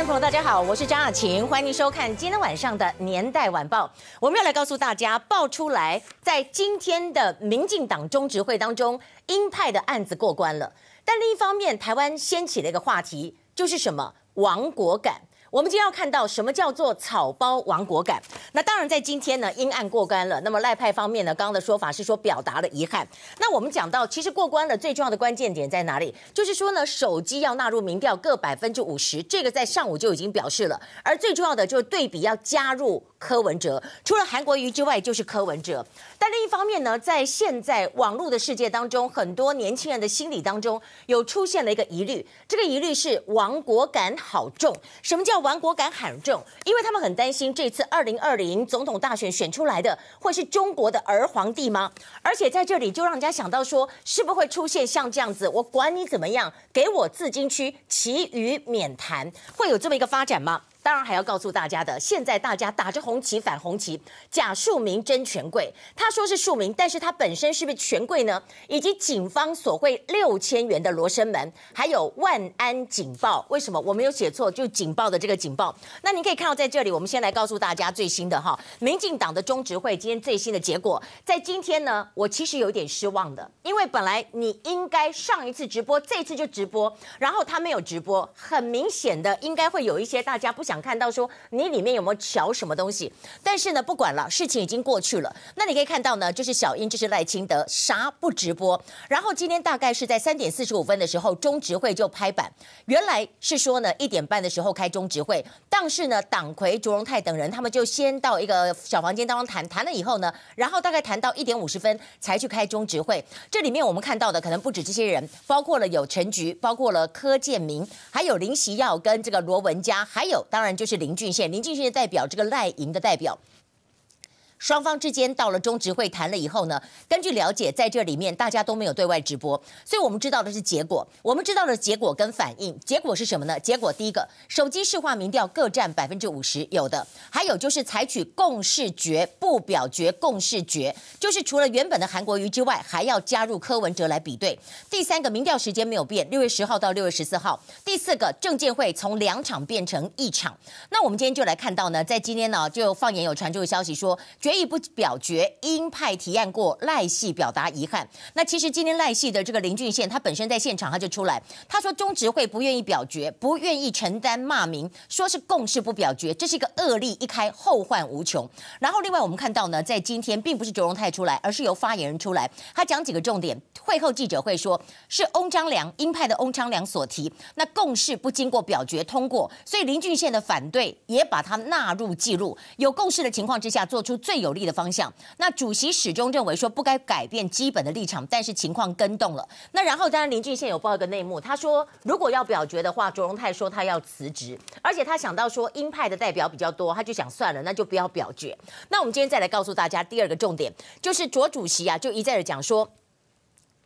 人朋友，大家好，我是张雅琴，欢迎您收看今天晚上的《年代晚报》。我们要来告诉大家，爆出来在今天的民进党中执会当中，鹰派的案子过关了。但另一方面，台湾掀起了一个话题，就是什么亡国感。我们今天要看到什么叫做草包亡国感？那当然，在今天呢，鹰案过关了。那么赖派方面呢，刚刚的说法是说表达了遗憾。那我们讲到，其实过关了，最重要的关键点在哪里？就是说呢，手机要纳入民调各百分之五十，这个在上午就已经表示了。而最重要的就是对比要加入柯文哲，除了韩国瑜之外，就是柯文哲。但另一方面呢，在现在网络的世界当中，很多年轻人的心理当中有出现了一个疑虑，这个疑虑是亡国感好重。什么叫？亡国感很重，因为他们很担心这次二零二零总统大选选出来的会是中国的儿皇帝吗？而且在这里就让人家想到说，是不会出现像这样子，我管你怎么样，给我自金区，其余免谈，会有这么一个发展吗？当然还要告诉大家的，现在大家打着红旗反红旗，假庶民真权贵。他说是庶民，但是他本身是不是权贵呢？以及警方索贿六千元的罗生门，还有万安警报，为什么我没有写错？就警报的这个警报。那你可以看到在这里，我们先来告诉大家最新的哈，民进党的中执会今天最新的结果，在今天呢，我其实有点失望的，因为本来你应该上一次直播，这次就直播，然后他没有直播，很明显的应该会有一些大家不。想看到说你里面有没有瞧什么东西，但是呢，不管了，事情已经过去了。那你可以看到呢，就是小英，就是赖清德，啥不直播。然后今天大概是在三点四十五分的时候，中执会就拍板，原来是说呢一点半的时候开中执会，但是呢党魁卓荣泰等人他们就先到一个小房间当中谈，谈了以后呢，然后大概谈到一点五十分才去开中执会。这里面我们看到的可能不止这些人，包括了有陈菊，包括了柯建铭，还有林锡耀跟这个罗文嘉，还有当。当然就是林俊宪，林俊宪代表这个赖营的代表。双方之间到了中执会谈了以后呢，根据了解，在这里面大家都没有对外直播，所以我们知道的是结果。我们知道的结果跟反应，结果是什么呢？结果第一个，手机市话民调各占百分之五十，有的；还有就是采取共识决不表决，共识决就是除了原本的韩国瑜之外，还要加入柯文哲来比对。第三个，民调时间没有变，六月十号到六月十四号。第四个，政见会从两场变成一场。那我们今天就来看到呢，在今天呢，就放言有传出的消息说。议不表决，鹰派提案过，赖系表达遗憾。那其实今天赖系的这个林俊宪，他本身在现场，他就出来，他说中执会不愿意表决，不愿意承担骂名，说是共识不表决，这是一个恶例一开，后患无穷。然后另外我们看到呢，在今天并不是卓荣泰出来，而是由发言人出来，他讲几个重点。会后记者会说，是翁章良鹰派的翁章良所提，那共识不经过表决通过，所以林俊宪的反对也把他纳入记录，有共识的情况之下做出最。有利的方向，那主席始终认为说不该改变基本的立场，但是情况跟动了。那然后当然林俊宪有报一个内幕，他说如果要表决的话，卓荣泰说他要辞职，而且他想到说鹰派的代表比较多，他就想算了，那就不要表决。那我们今天再来告诉大家第二个重点，就是卓主席啊就一再的讲说。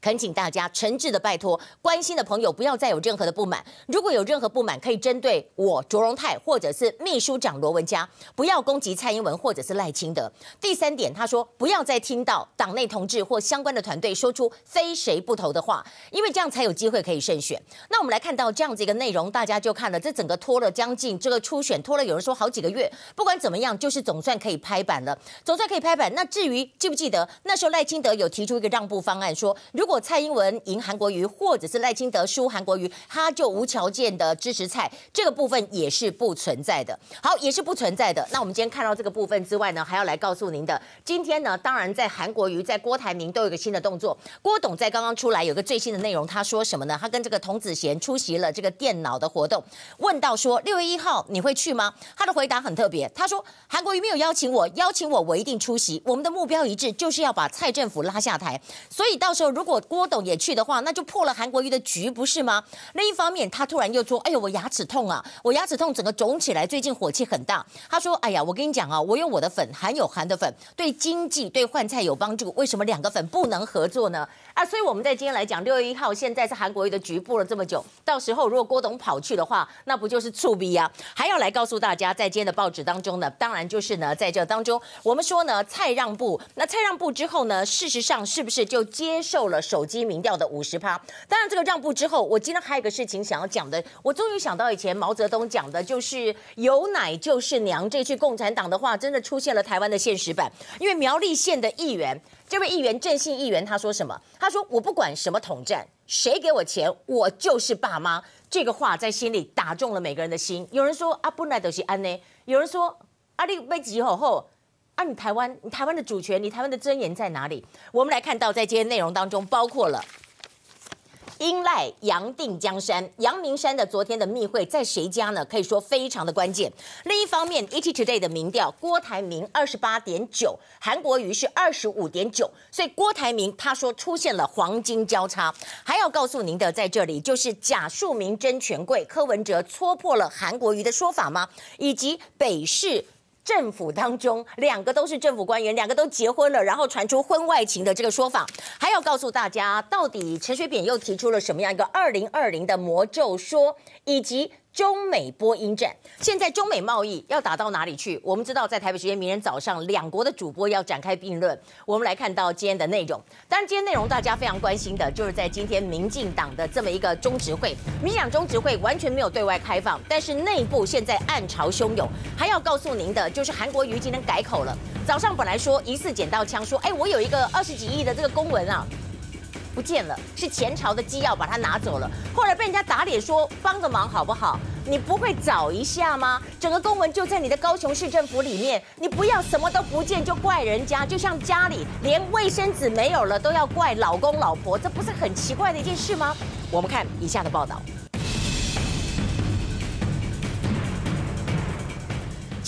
恳请大家诚挚的拜托，关心的朋友不要再有任何的不满。如果有任何不满，可以针对我卓荣泰或者是秘书长罗文嘉，不要攻击蔡英文或者是赖清德。第三点，他说不要再听到党内同志或相关的团队说出非谁不投的话，因为这样才有机会可以胜选。那我们来看到这样子一个内容，大家就看了这整个拖了将近这个初选拖了，有人说好几个月。不管怎么样，就是总算可以拍板了，总算可以拍板。那至于记不记得那时候赖清德有提出一个让步方案，说如果蔡英文赢韩国瑜，或者是赖清德输韩国瑜，他就无条件的支持蔡，这个部分也是不存在的。好，也是不存在的。那我们今天看到这个部分之外呢，还要来告诉您的，今天呢，当然在韩国瑜、在郭台铭都有一个新的动作。郭董在刚刚出来有个最新的内容，他说什么呢？他跟这个童子贤出席了这个电脑的活动，问到说六月一号你会去吗？他的回答很特别，他说韩国瑜没有邀请我，邀请我我一定出席。我们的目标一致，就是要把蔡政府拉下台。所以到时候如果郭董也去的话，那就破了韩国瑜的局，不是吗？另一方面，他突然又说：“哎呦，我牙齿痛啊，我牙齿痛，整个肿起来，最近火气很大。”他说：“哎呀，我跟你讲啊，我有我的粉，韩有韩的粉，对经济、对换菜有帮助。为什么两个粉不能合作呢？”啊，所以我们在今天来讲，六月一号，现在是韩国瑜的局部了这么久，到时候如果郭董跑去的话，那不就是醋逼啊？还要来告诉大家，在今天的报纸当中呢，当然就是呢，在这当中，我们说呢，蔡让步，那蔡让步之后呢，事实上是不是就接受了？手机民调的五十趴。当然，这个让步之后，我今天还有一个事情想要讲的，我终于想到以前毛泽东讲的，就是“有奶就是娘”这句共产党的话，真的出现了台湾的现实版。因为苗栗县的议员，这位议员郑姓议员他说什么？他说：“我不管什么统战，谁给我钱，我就是爸妈。”这个话在心里打中了每个人的心。有人说：“啊，本来就是安呢。”有人说：“啊，你被挤吼后。”啊，你台湾，你台湾的主权，你台湾的尊严在哪里？我们来看到，在今天内容当中，包括了英赖杨定江山、阳明山的昨天的密会，在谁家呢？可以说非常的关键。另一方面，ET Today 的民调，郭台铭二十八点九，韩国瑜是二十五点九，所以郭台铭他说出现了黄金交叉。还要告诉您的，在这里就是假庶民争权贵，柯文哲戳破了韩国瑜的说法吗？以及北市。政府当中，两个都是政府官员，两个都结婚了，然后传出婚外情的这个说法，还要告诉大家，到底陈水扁又提出了什么样一个二零二零的魔咒说，以及。中美播音战，现在中美贸易要打到哪里去？我们知道，在台北时间明天早上，两国的主播要展开辩论。我们来看到今天的内容。当然，今天内容大家非常关心的，就是在今天民进党的这么一个中执会，民进党中执会完全没有对外开放，但是内部现在暗潮汹涌。还要告诉您的，就是韩国瑜今天改口了。早上本来说疑似捡到枪，说，哎，我有一个二十几亿的这个公文啊。不见了，是前朝的机要把它拿走了。后来被人家打脸说帮个忙好不好？你不会找一下吗？整个公文就在你的高雄市政府里面，你不要什么都不见就怪人家，就像家里连卫生纸没有了都要怪老公老婆，这不是很奇怪的一件事吗？我们看以下的报道。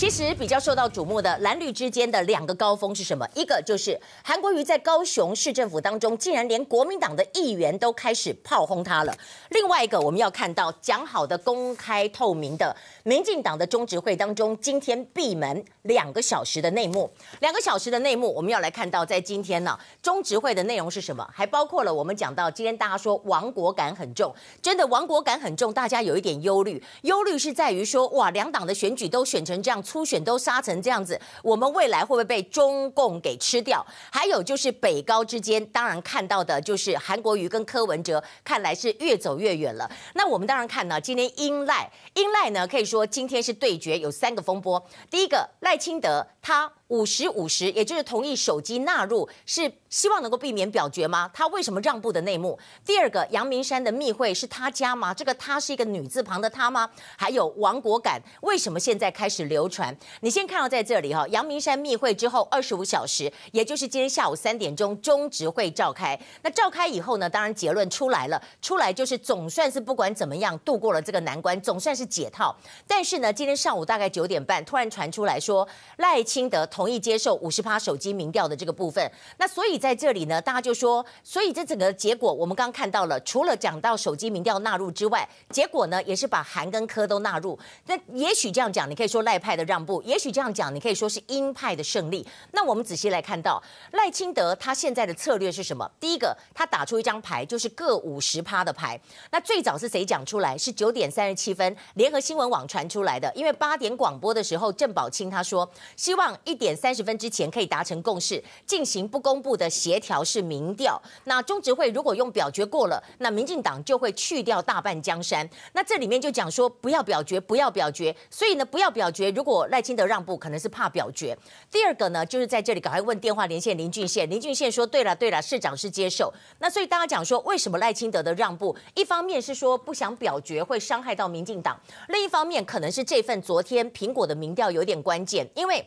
其实比较受到瞩目的蓝绿之间的两个高峰是什么？一个就是韩国瑜在高雄市政府当中，竟然连国民党的议员都开始炮轰他了。另外一个，我们要看到讲好的公开透明的民进党的中执会当中，今天闭门两个小时的内幕。两个小时的内幕，我们要来看到在今天呢，中执会的内容是什么？还包括了我们讲到今天大家说亡国感很重，真的亡国感很重，大家有一点忧虑，忧虑是在于说哇，两党的选举都选成这样。初选都杀成这样子，我们未来会不会被中共给吃掉？还有就是北高之间，当然看到的就是韩国瑜跟柯文哲，看来是越走越远了。那我们当然看呢，今天英赖英赖呢，可以说今天是对决，有三个风波。第一个赖清德他。五十五十，也就是同意手机纳入，是希望能够避免表决吗？他为什么让步的内幕？第二个，阳明山的密会是他家吗？这个他是一个女字旁的他吗？还有王国感，为什么现在开始流传？你先看到在这里哈，阳明山密会之后二十五小时，也就是今天下午三点钟中执会召开。那召开以后呢，当然结论出来了，出来就是总算是不管怎么样度过了这个难关，总算是解套。但是呢，今天上午大概九点半，突然传出来说赖清德。同意接受五十趴手机民调的这个部分，那所以在这里呢，大家就说，所以这整个结果我们刚刚看到了，除了讲到手机民调纳入之外，结果呢也是把韩跟柯都纳入。那也许这样讲，你可以说赖派的让步；也许这样讲，你可以说是鹰派的胜利。那我们仔细来看到赖清德他现在的策略是什么？第一个，他打出一张牌，就是各五十趴的牌。那最早是谁讲出来？是九点三十七分，联合新闻网传出来的。因为八点广播的时候，郑宝清他说希望一点。点三十分之前可以达成共识，进行不公布的协调式民调。那中执会如果用表决过了，那民进党就会去掉大半江山。那这里面就讲说不要表决，不要表决。所以呢，不要表决。如果赖清德让步，可能是怕表决。第二个呢，就是在这里赶快问电话连线林俊宪。林俊宪说：对了，对了，市长是接受。那所以大家讲说，为什么赖清德的让步？一方面是说不想表决会伤害到民进党，另一方面可能是这份昨天苹果的民调有点关键，因为。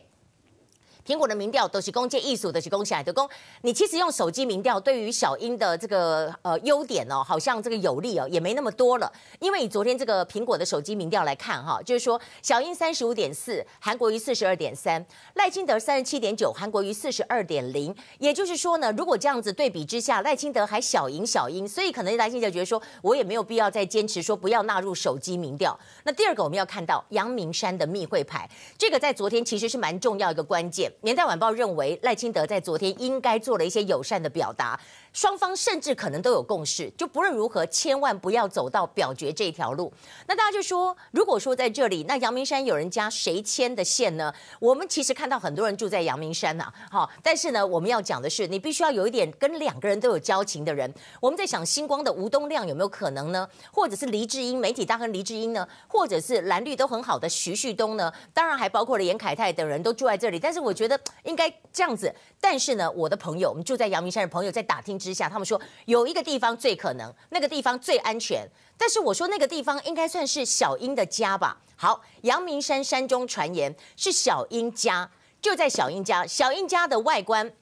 苹果的民调都是公建艺术的，是公下的公。你其实用手机民调，对于小英的这个呃优点哦，好像这个有利哦，也没那么多了。因为以昨天这个苹果的手机民调来看哈，就是说小英三十五点四，韩国瑜四十二点三，赖清德三十七点九，韩国瑜四十二点零。也就是说呢，如果这样子对比之下，赖清德还小赢小英，所以可能赖清德觉得说，我也没有必要再坚持说不要纳入手机民调。那第二个我们要看到阳明山的密会牌，这个在昨天其实是蛮重要一个关键。年代晚报认为赖清德在昨天应该做了一些友善的表达。双方甚至可能都有共识，就不论如何，千万不要走到表决这条路。那大家就说，如果说在这里，那阳明山有人家谁牵的线呢？我们其实看到很多人住在阳明山呐，好，但是呢，我们要讲的是，你必须要有一点跟两个人都有交情的人。我们在想，星光的吴东亮有没有可能呢？或者是黎智英，媒体大亨黎智英呢？或者是蓝绿都很好的徐旭东呢？当然还包括了严凯泰等人都住在这里。但是我觉得应该这样子。但是呢，我的朋友，我们住在阳明山的朋友在打听之下，他们说有一个地方最可能，那个地方最安全。但是我说那个地方应该算是小英的家吧？好，阳明山山中传言是小英家，就在小英家。小英家的外观。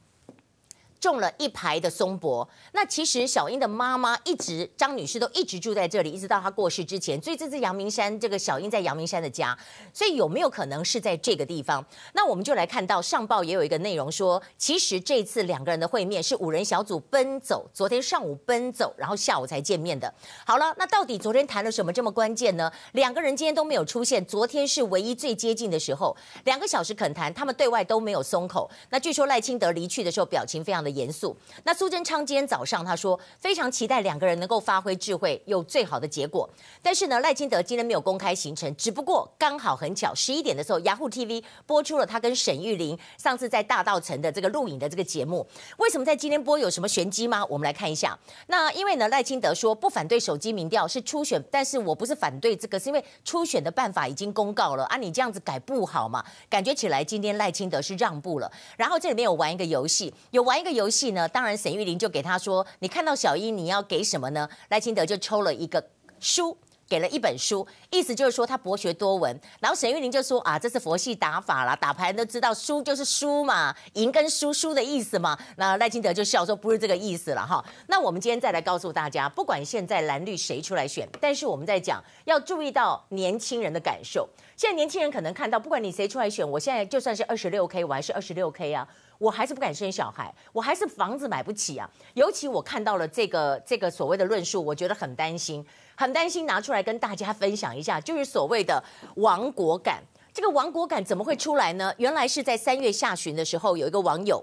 种了一排的松柏，那其实小英的妈妈一直张女士都一直住在这里，一直到她过世之前，所以这是阳明山这个小英在阳明山的家，所以有没有可能是在这个地方？那我们就来看到上报也有一个内容说，其实这次两个人的会面是五人小组奔走，昨天上午奔走，然后下午才见面的。好了，那到底昨天谈了什么这么关键呢？两个人今天都没有出现，昨天是唯一最接近的时候，两个小时恳谈，他们对外都没有松口。那据说赖清德离去的时候表情非常的。严肃。那苏贞昌今天早上他说非常期待两个人能够发挥智慧，有最好的结果。但是呢，赖清德今天没有公开行程，只不过刚好很巧，十一点的时候，雅虎 TV 播出了他跟沈玉琳上次在大道城的这个录影的这个节目。为什么在今天播有什么玄机吗？我们来看一下。那因为呢，赖清德说不反对手机民调是初选，但是我不是反对这个，是因为初选的办法已经公告了啊，你这样子改不好嘛？感觉起来今天赖清德是让步了。然后这里面有玩一个游戏，有玩一个游。戏呢，当然沈玉琳就给他说：“你看到小英，你要给什么呢？”赖清德就抽了一个书，给了一本书，意思就是说他博学多闻。然后沈玉琳就说：“啊，这是佛系打法啦，打牌都知道输就是输嘛，赢跟输输的意思嘛。”那赖清德就笑说：“不是这个意思了哈。”那我们今天再来告诉大家，不管现在蓝绿谁出来选，但是我们在讲要注意到年轻人的感受。现在年轻人可能看到，不管你谁出来选，我现在就算是二十六 K，我还是二十六 K 啊。我还是不敢生小孩，我还是房子买不起啊！尤其我看到了这个这个所谓的论述，我觉得很担心，很担心，拿出来跟大家分享一下，就是所谓的亡国感。这个亡国感怎么会出来呢？原来是在三月下旬的时候，有一个网友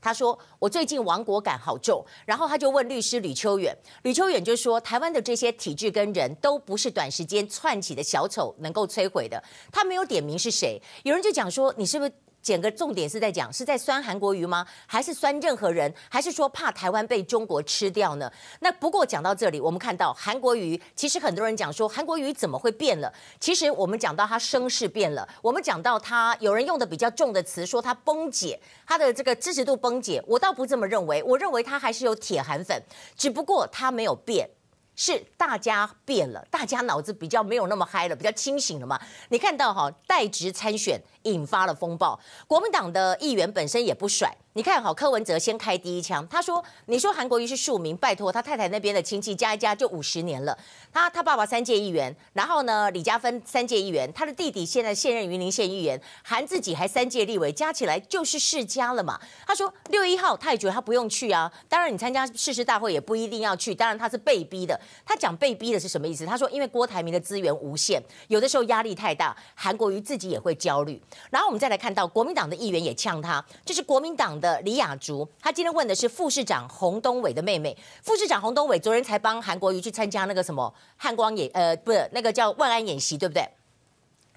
他说：“我最近亡国感好重。”然后他就问律师吕秋远，吕秋远就说：“台湾的这些体制跟人都不是短时间窜起的小丑能够摧毁的。”他没有点名是谁，有人就讲说：“你是不是？”整个重点是在讲，是在酸韩国瑜吗？还是酸任何人？还是说怕台湾被中国吃掉呢？那不过讲到这里，我们看到韩国瑜，其实很多人讲说韩国瑜怎么会变了？其实我们讲到他声势变了，我们讲到他有人用的比较重的词，说他崩解，他的这个支持度崩解，我倒不这么认为，我认为他还是有铁韩粉，只不过他没有变。是大家变了，大家脑子比较没有那么嗨了，比较清醒了嘛？你看到哈，代职参选引发了风暴，国民党的议员本身也不甩。你看好柯文哲先开第一枪，他说：“你说韩国瑜是庶民，拜托他太太那边的亲戚加一加就五十年了。他他爸爸三届议员，然后呢李嘉芬三届议员，他的弟弟现在现任云林县议员，韩自己还三届立委，加起来就是世家了嘛。”他说：“六月一号他也觉得他不用去啊，当然你参加誓师大会也不一定要去，当然他是被逼的。他讲被逼的是什么意思？他说因为郭台铭的资源无限，有的时候压力太大，韩国瑜自己也会焦虑。然后我们再来看到国民党的议员也呛他，这、是国民党的。”的李雅竹，他今天问的是副市长洪东伟的妹妹。副市长洪东伟昨天才帮韩国瑜去参加那个什么汉光演，呃，不是那个叫万安演习，对不对？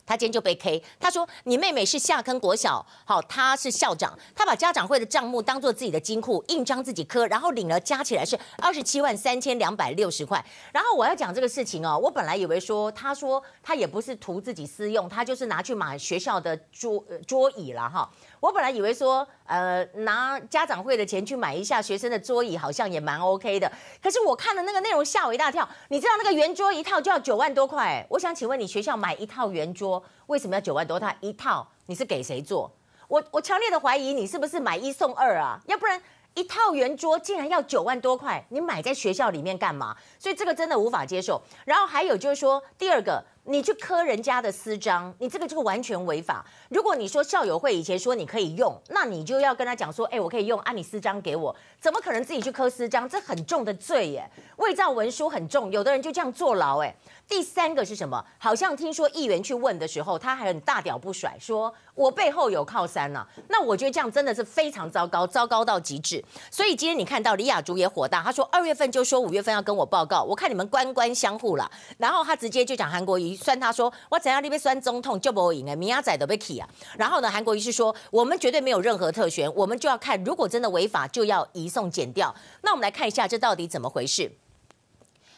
他今天就被 K，他说你妹妹是下坑国小，好，他是校长，他把家长会的账目当做自己的金库，印章自己刻，然后领了加起来是二十七万三千两百六十块。然后我要讲这个事情哦，我本来以为说他说他也不是图自己私用，他就是拿去买学校的桌桌椅了哈。我本来以为说，呃，拿家长会的钱去买一下学生的桌椅，好像也蛮 OK 的。可是我看了那个内容，吓我一大跳。你知道那个圆桌一套就要九万多块？我想请问你，学校买一套圆桌为什么要九万多？它一套你是给谁做？我我强烈的怀疑你是不是买一送二啊？要不然一套圆桌竟然要九万多块，你买在学校里面干嘛？所以这个真的无法接受。然后还有就是说，第二个你去刻人家的私章，你这个就完全违法。如果你说校友会以前说你可以用，那你就要跟他讲说，哎，我可以用，按、啊、你私章给我，怎么可能自己去刻私章？这很重的罪耶，伪造文书很重，有的人就这样坐牢哎。第三个是什么？好像听说议员去问的时候，他还很大屌不甩，说我背后有靠山呢、啊。那我觉得这样真的是非常糟糕，糟糕到极致。所以今天你看到李雅竹也火大，他说二月份就说五月份要跟我报告，我看你们官官相护了。然后他直接就讲韩国瑜酸他说我怎样那边酸总统就不赢哎，明亚仔都被气啊。然后呢，韩国瑜是说我们绝对没有任何特权，我们就要看如果真的违法就要移送检调。那我们来看一下这到底怎么回事。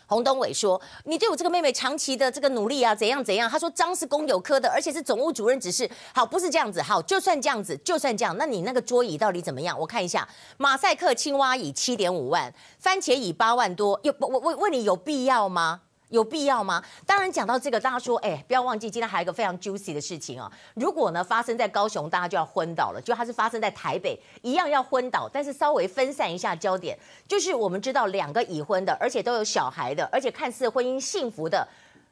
洪东伟说：“你对我这个妹妹长期的这个努力啊，怎样怎样？”他说：“章是公有科的，而且是总务主任指示。好，不是这样子。好，就算这样子，就算这样，那你那个桌椅到底怎么样？我看一下，马赛克青蛙椅七点五万，番茄椅八万多。有我我问你有必要吗？”有必要吗？当然，讲到这个，大家说，哎，不要忘记，今天还有一个非常 juicy 的事情啊。如果呢发生在高雄，大家就要昏倒了；就它是发生在台北，一样要昏倒。但是稍微分散一下焦点，就是我们知道两个已婚的，而且都有小孩的，而且看似婚姻幸福的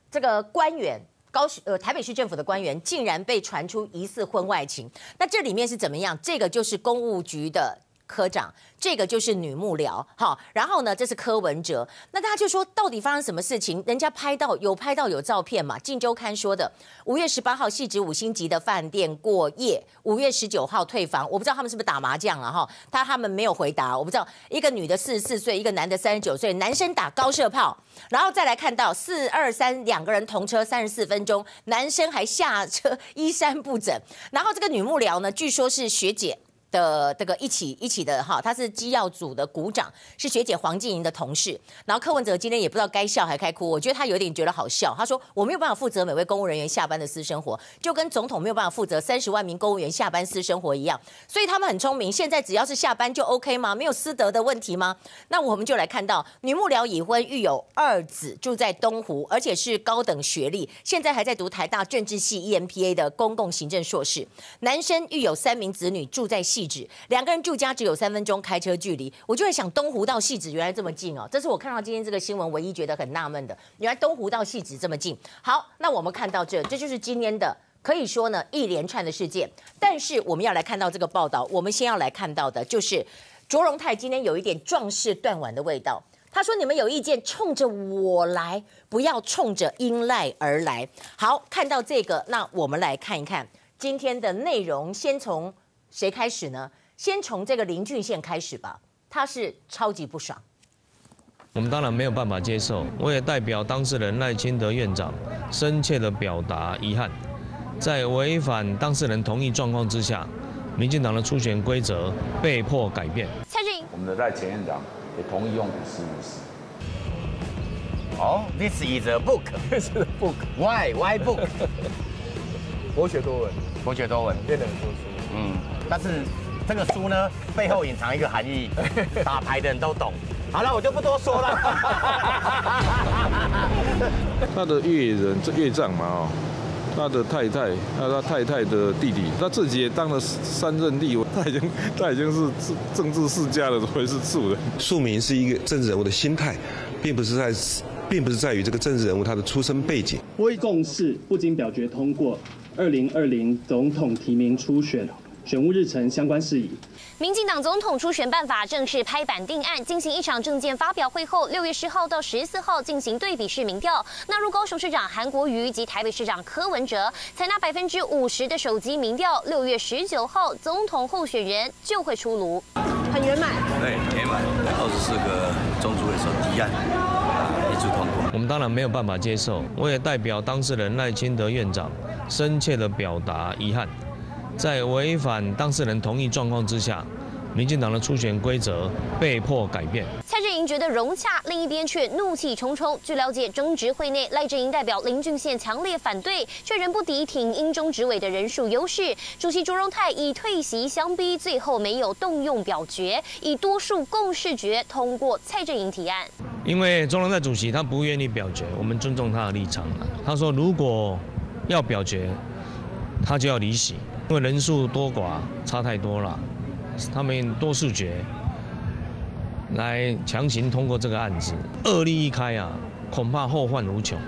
这个官员，高雄呃台北市政府的官员，竟然被传出疑似婚外情。那这里面是怎么样？这个就是公务局的科长。这个就是女幕僚，好，然后呢，这是柯文哲，那大家就说到底发生什么事情？人家拍到有拍到有照片嘛？《镜周刊》说的，五月十八号汐止五星级的饭店过夜，五月十九号退房，我不知道他们是不是打麻将了哈？他他们没有回答，我不知道。一个女的四十四岁，一个男的三十九岁，男生打高射炮，然后再来看到四二三两个人同车三十四分钟，男生还下车衣衫不整，然后这个女幕僚呢，据说是学姐。的这个一起一起的哈，他是机要组的股长，是学姐黄静莹的同事。然后柯文哲今天也不知道该笑还该哭，我觉得他有点觉得好笑。他说：“我没有办法负责每位公务人员下班的私生活，就跟总统没有办法负责三十万名公务员下班私生活一样。所以他们很聪明，现在只要是下班就 OK 吗？没有私德的问题吗？那我们就来看到女幕僚已婚，育有二子，住在东湖，而且是高等学历，现在还在读台大政治系 EMPA 的公共行政硕士。男生育有三名子女，住在西汐止，两个人住家只有三分钟开车距离，我就会想东湖到汐止原来这么近哦，这是我看到今天这个新闻唯一觉得很纳闷的，原来东湖到汐止这么近。好，那我们看到这，这就是今天的可以说呢一连串的事件，但是我们要来看到这个报道，我们先要来看到的就是卓荣泰今天有一点壮士断腕的味道，他说你们有意见冲着我来，不要冲着英赖而来。好，看到这个，那我们来看一看今天的内容，先从。谁开始呢？先从这个林俊宪开始吧，他是超级不爽。我们当然没有办法接受，我也代表当事人赖清德院长深切的表达遗憾，在违反当事人同意状况之下，民进党的初选规则被迫改变。蔡俊，我们的赖前院长也同意用五十五十。哦，This is a book. This is a book. Why? Why book? 博学多闻，博学多闻，练得很多书。嗯，但是这个书呢，背后隐藏一个含义，打牌的人都懂。好了，我就不多说了。他的岳人，这岳丈嘛哦，他的太太，还有他太太的弟弟，他自己也当了三任立委，他已经他已经是政治世家了，会是庶人。庶民是一个政治人物的心态，并不是在，并不是在于这个政治人物他的出身背景。微共识不经表决通过。二零二零总统提名初选选务日程相关事宜，民进党总统初选办法正式拍板定案，进行一场政见发表会后，六月十号到十四号进行对比式民调，纳入高雄市长韩国瑜及台北市长柯文哲，采纳百分之五十的手机民调，六月十九号总统候选人就会出炉，很圆满。对，圆满，二十四个中主委所提案一致通过。我们当然没有办法接受，我也代表当事人赖清德院长。深切的表达遗憾，在违反当事人同意状况之下，民进党的初选规则被迫改变。蔡正营觉得融洽，另一边却怒气冲冲。据了解，中执会内赖振营代表林俊宪强烈反对，却仍不敌挺英中执委的人数优势。主席卓荣泰以退席相逼，最后没有动用表决，以多数共识决通过蔡正营提案。因为中荣泰主席他不愿意表决，我们尊重他的立场。他说如果要表决，他就要离席，因为人数多寡差太多了。他们多数决来强行通过这个案子，恶例一开啊，恐怕后患无穷。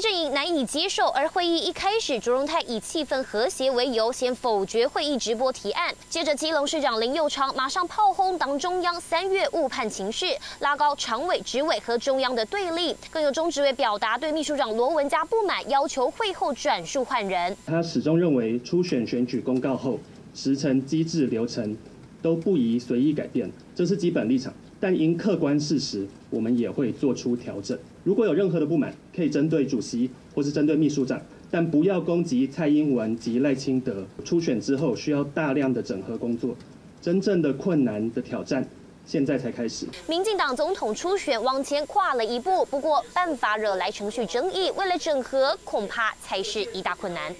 阵营难以接受，而会议一开始，卓荣泰以气氛和谐为由，先否决会议直播提案。接着，基隆市长林佑昌马上炮轰党中央三月误判情势，拉高常委、执委和中央的对立。更有中执委表达对秘书长罗文嘉不满，要求会后转述换人。他始终认为，初选选举公告后，时程、机制、流程都不宜随意改变，这是基本立场。但因客观事实，我们也会做出调整。如果有任何的不满，可以针对主席或是针对秘书长，但不要攻击蔡英文及赖清德。初选之后需要大量的整合工作，真正的困难的挑战现在才开始。民进党总统初选往前跨了一步，不过办法惹来程序争议，为了整合，恐怕才是一大困难。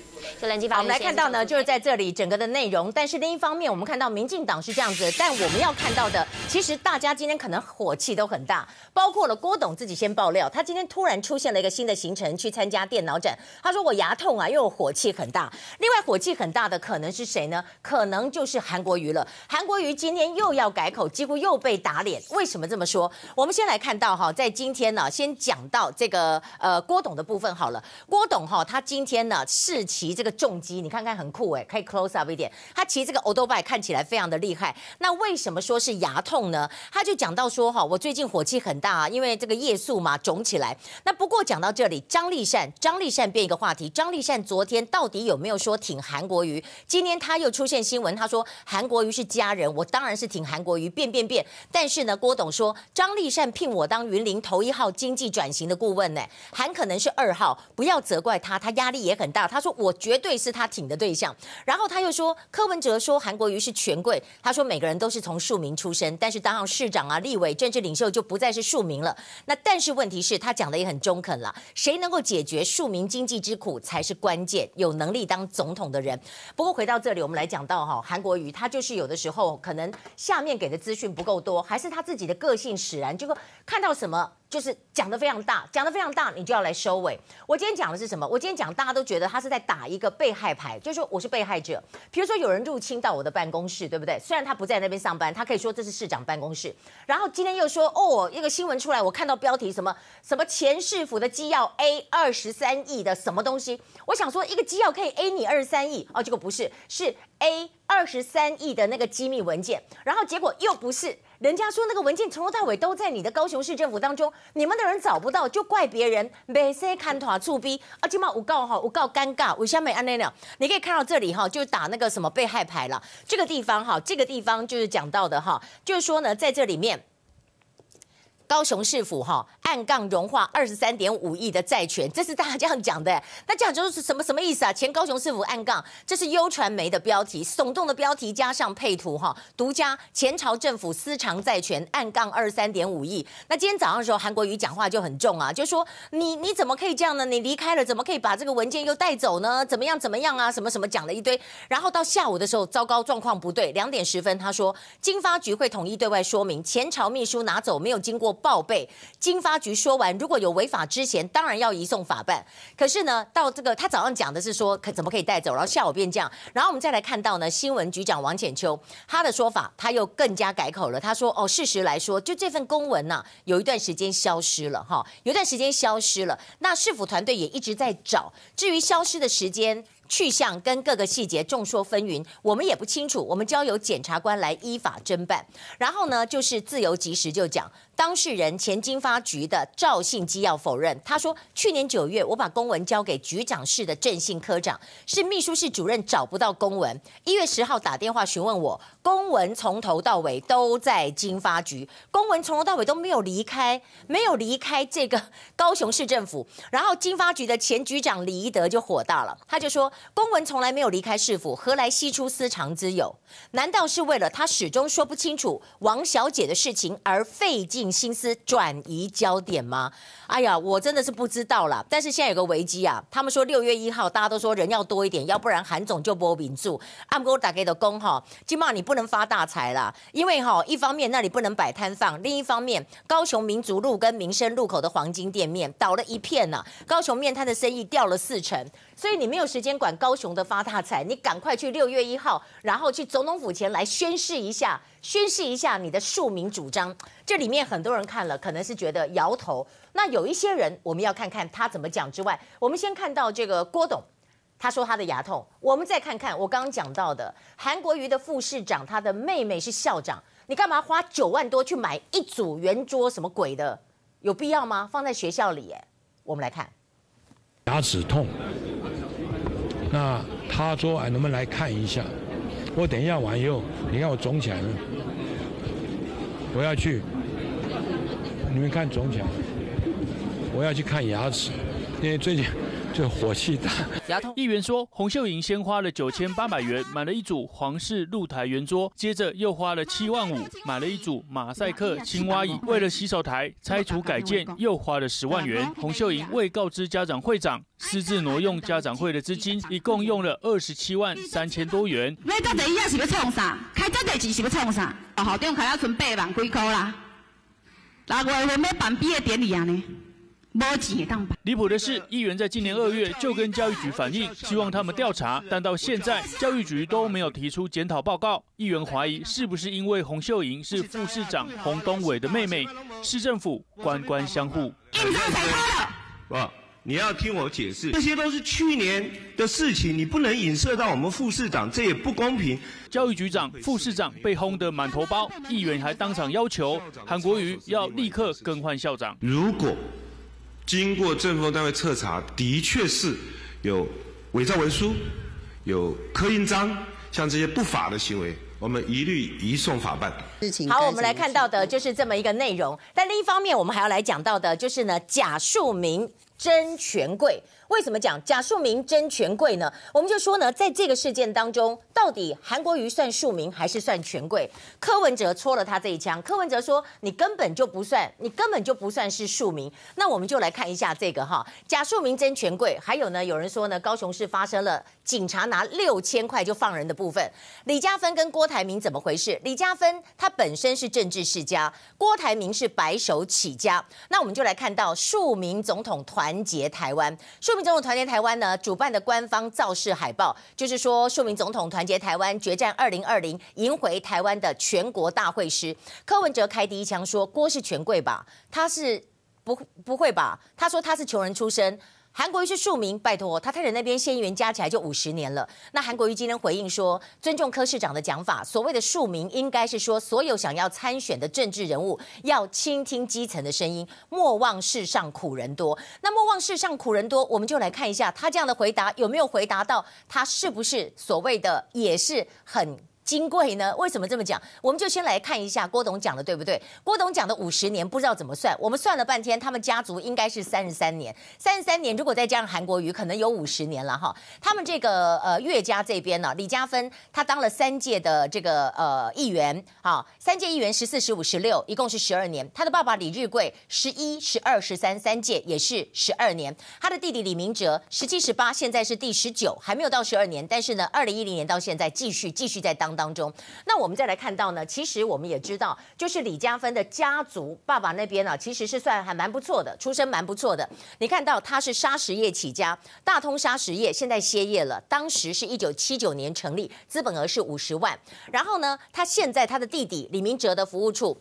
好，我们来看到呢，就是在这里整个的内容。但是另一方面，我们看到民进党是这样子，但我们要看到的，其实大家今天可能火气都很大，包括了郭董自己先爆料，他今天突然出现了一个新的行程，去参加电脑展。他说我牙痛啊，因为我火气很大。另外火气很大的可能是谁呢？可能就是韩国瑜了。韩国瑜今天又要改口，几乎又被打脸。为什么这么说？我们先来看到哈，在今天呢，先讲到这个呃郭董的部分好了。郭董哈，他今天呢是其。这个重机，你看看很酷哎，可以 close up 一点。他骑这个欧兜拜看起来非常的厉害。那为什么说是牙痛呢？他就讲到说哈，我最近火气很大啊，因为这个夜宿嘛肿起来。那不过讲到这里，张丽善，张丽善变一个话题。张丽善昨天到底有没有说挺韩国瑜？今天他又出现新闻，他说韩国瑜是家人，我当然是挺韩国瑜。变变变。但是呢，郭董说张丽善聘我当云林头一号经济转型的顾问呢，韩可能是二号，不要责怪他，他压力也很大。他说我。绝对是他挺的对象，然后他又说柯文哲说韩国瑜是权贵，他说每个人都是从庶民出身，但是当上市长啊、立委、政治领袖就不再是庶民了。那但是问题是，他讲的也很中肯了，谁能够解决庶民经济之苦才是关键，有能力当总统的人。不过回到这里，我们来讲到哈，韩国瑜他就是有的时候可能下面给的资讯不够多，还是他自己的个性使然，就说看到什么。就是讲得非常大，讲得非常大，你就要来收尾。我今天讲的是什么？我今天讲，大家都觉得他是在打一个被害牌，就是说我是被害者。比如说有人入侵到我的办公室，对不对？虽然他不在那边上班，他可以说这是市长办公室。然后今天又说，哦，一个新闻出来，我看到标题什么什么前市府的机要 A 二十三亿的什么东西？我想说一个机要可以 A 你二十三亿，哦，结果不是，是 A 二十三亿的那个机密文件。然后结果又不是。人家说那个文件从头到尾都在你的高雄市政府当中，你们的人找不到，就怪别人。没事看拖醋逼啊，今嘛我告哈，我告尴尬，我下面安那了？你可以看到这里哈，就打那个什么被害牌了。这个地方哈，这个地方就是讲到的哈，就是说呢，在这里面。高雄市府哈暗杠融化二十三点五亿的债权，这是大家这样讲的。那这样就是什么什么意思啊？前高雄市府暗杠，这是优传媒的标题，耸动的标题加上配图哈，独家前朝政府私藏债权暗杠二十三点五亿。那今天早上的时候，韩国瑜讲话就很重啊，就说你你怎么可以这样呢？你离开了怎么可以把这个文件又带走呢？怎么样怎么样啊？什么什么讲了一堆。然后到下午的时候，糟糕，状况不对，两点十分他说经发局会统一对外说明，前朝秘书拿走没有经过。报备，经发局说完，如果有违法之前，当然要移送法办。可是呢，到这个他早上讲的是说，可怎么可以带走，然后下午变这样。然后我们再来看到呢，新闻局长王浅秋他的说法，他又更加改口了。他说：“哦，事实来说，就这份公文呐、有一段时间消失了，哈，有一段时间消失了。那市府团队也一直在找。至于消失的时间。”去向跟各个细节众说纷纭，我们也不清楚，我们交由检察官来依法侦办。然后呢，就是自由即时就讲，当事人前金发局的赵信基要否认，他说去年九月我把公文交给局长室的郑信科长，是秘书室主任找不到公文，一月十号打电话询问我，公文从头到尾都在金发局，公文从头到尾都没有离开，没有离开这个高雄市政府。然后金发局的前局长李宜德就火大了，他就说。公文从来没有离开市府，何来西出私藏之有？难道是为了他始终说不清楚王小姐的事情而费尽心思转移焦点吗？哎呀，我真的是不知道啦。但是现在有个危机啊，他们说六月一号，大家都说人要多一点，要不然韩总就不民主。按哥打给的工哈，起码你不能发大财啦，因为哈，一方面那里不能摆摊放，另一方面高雄民族路跟民生路口的黄金店面倒了一片呐、啊，高雄面摊的生意掉了四成，所以你没有时间。管高雄的发大财，你赶快去六月一号，然后去总统府前来宣誓一下，宣示一下你的庶民主张。这里面很多人看了，可能是觉得摇头。那有一些人，我们要看看他怎么讲之外，我们先看到这个郭董，他说他的牙痛。我们再看看我刚刚讲到的韩国瑜的副市长，他的妹妹是校长，你干嘛花九万多去买一组圆桌？什么鬼的？有必要吗？放在学校里，哎，我们来看。牙齿痛，那他说哎，能不能来看一下？我等一下完以后，你看我肿起来了，我要去，你们看肿起来，我要去看牙齿，因为最近。就火气大。议员说，洪秀营先花了九千八百元买了一组皇室露台圆桌，接着又花了七万五买了一组马赛克青蛙椅。为了洗手台拆除改建，又花了十万元。洪秀营未告知家长会长，私自挪用家长会的资金，一共用了二十七万三千多元。那到底要是要创啥？开这个钱是要创啥？哦，校长开要存八万几块啦。六月份要办毕业典礼啊呢？离谱的是，议员在今年二月就跟教育局反映，希望他们调查，但到现在教育局都没有提出检讨报告。议员怀疑是不是因为洪秀莹是副市长洪东伟的妹妹，市政府官官相护。不，你要听我解释，这些都是去年的事情，你不能影射到我们副市长，这也不公平。教育局长、副市长被轰得满头包，议员还当场要求韩国瑜要立刻更换校长。如果经过政风单位彻查，的确是有伪造文书、有刻印章，像这些不法的行为，我们一律移送法办。好，我们来看到的就是这么一个内容。但另一方面，我们还要来讲到的就是呢，假庶民真权贵。为什么讲假庶民真权贵呢？我们就说呢，在这个事件当中，到底韩国瑜算庶民还是算权贵？柯文哲戳了他这一枪。柯文哲说：“你根本就不算，你根本就不算是庶民。”那我们就来看一下这个哈，假庶民真权贵。还有呢，有人说呢，高雄市发生了警察拿六千块就放人的部分。李佳芬跟郭台铭怎么回事？李佳芬他本身是政治世家，郭台铭是白手起家。那我们就来看到庶民总统团结台湾，庶民总统团结台湾呢，主办的官方造势海报，就是说庶民总统团结台湾，决战二零二零，赢回台湾的全国大会师。柯文哲开第一枪说，郭是权贵吧？他是不不会吧？他说他是穷人出身。韩国瑜是庶民，拜托他太太那边县议员加起来就五十年了。那韩国瑜今天回应说，尊重柯市长的讲法，所谓的庶民应该是说，所有想要参选的政治人物要倾听基层的声音，莫忘世上苦人多。那莫忘世上苦人多，我们就来看一下他这样的回答有没有回答到他是不是所谓的也是很。金贵呢？为什么这么讲？我们就先来看一下郭董讲的对不对？郭董讲的五十年不知道怎么算，我们算了半天，他们家族应该是三十三年。三十三年，如果再加上韩国瑜，可能有五十年了哈。他们这个呃岳家这边呢，李嘉芬他当了三届的这个呃议员，好，三届议员十四、十五、十六，一共是十二年。他的爸爸李日贵十一、十二、十三三届也是十二年。他的弟弟李明哲十七、十八，现在是第十九，还没有到十二年，但是呢，二零一零年到现在继续继续在当。当中，那我们再来看到呢，其实我们也知道，就是李佳芬的家族爸爸那边呢，其实是算还蛮不错的，出身蛮不错的。你看到他是砂石业起家，大通砂石业现在歇业了，当时是一九七九年成立，资本额是五十万。然后呢，他现在他的弟弟李明哲的服务处。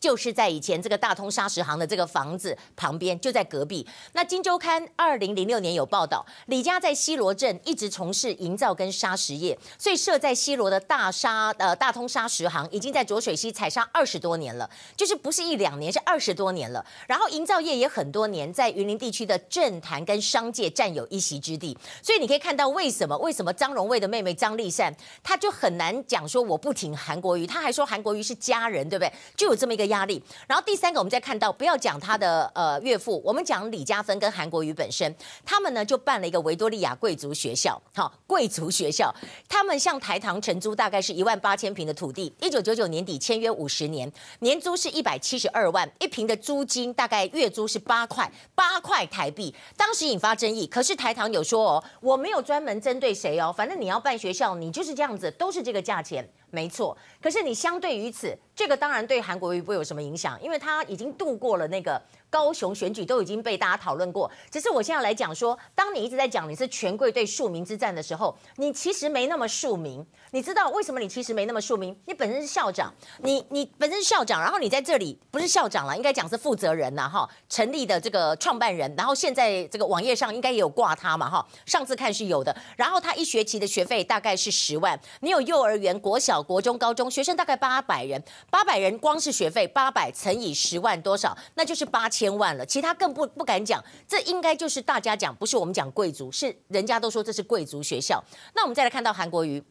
就是在以前这个大通砂石行的这个房子旁边，就在隔壁。那《金周刊》二零零六年有报道，李家在西螺镇一直从事营造跟砂石业，所以设在西螺的大砂呃大通砂石行已经在浊水溪采砂二十多年了，就是不是一两年，是二十多年了。然后营造业也很多年，在云林地区的政坛跟商界占有一席之地。所以你可以看到为什么为什么张荣味的妹妹张丽善，她就很难讲说我不挺韩国瑜，她还说韩国瑜是家人，对不对？就有这么一个。压力。然后第三个，我们再看到，不要讲他的呃岳父，我们讲李嘉芬跟韩国瑜本身，他们呢就办了一个维多利亚贵族学校，好，贵族学校，他们向台糖承租大概是一万八千坪的土地，一九九九年底签约五十年，年租是一百七十二万，一坪的租金大概月租是八块，八块台币，当时引发争议。可是台糖有说哦，我没有专门针对谁哦，反正你要办学校，你就是这样子，都是这个价钱。没错。可是你相对于此，这个当然对韩国瑜不会有什么影响，因为他已经度过了那个。高雄选举都已经被大家讨论过，只是我现在来讲说，当你一直在讲你是权贵对庶民之战的时候，你其实没那么庶民。你知道为什么你其实没那么庶民？你本身是校长，你你本身是校长，然后你在这里不是校长了，应该讲是负责人呐，哈，成立的这个创办人，然后现在这个网页上应该也有挂他嘛，哈，上次看是有的。然后他一学期的学费大概是十万，你有幼儿园、国小、国中、高中学生大概八百人，八百人光是学费八百乘以十万多少？那就是八千。千万了，其他更不不敢讲，这应该就是大家讲，不是我们讲贵族，是人家都说这是贵族学校。那我们再来看到韩国瑜，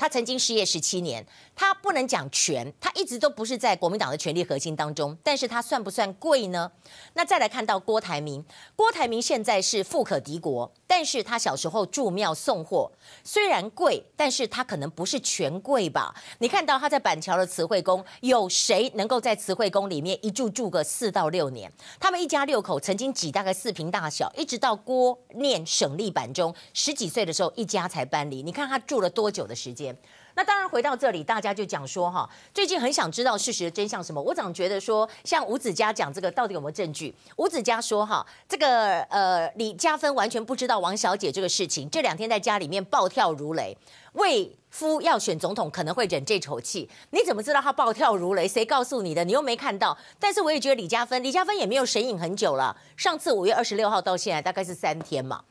他曾经失业十七年。他不能讲权，他一直都不是在国民党的权力核心当中，但是他算不算贵呢？那再来看到郭台铭，郭台铭现在是富可敌国，但是他小时候住庙送货，虽然贵，但是他可能不是权贵吧？你看到他在板桥的慈惠宫，有谁能够在慈惠宫里面一住住个四到六年？他们一家六口曾经挤大概四坪大小，一直到郭念省立板中十几岁的时候，一家才搬离。你看他住了多久的时间？那当然，回到这里，大家就讲说哈，最近很想知道事实的真相什么？我总觉得说，像吴子嘉讲这个，到底有没有证据？吴子嘉说哈，这个呃，李嘉芬完全不知道王小姐这个事情，这两天在家里面暴跳如雷，为夫要选总统可能会忍这口气，你怎么知道他暴跳如雷？谁告诉你的？你又没看到。但是我也觉得李嘉芬，李嘉芬也没有神隐很久了，上次五月二十六号到现在大概是三天嘛。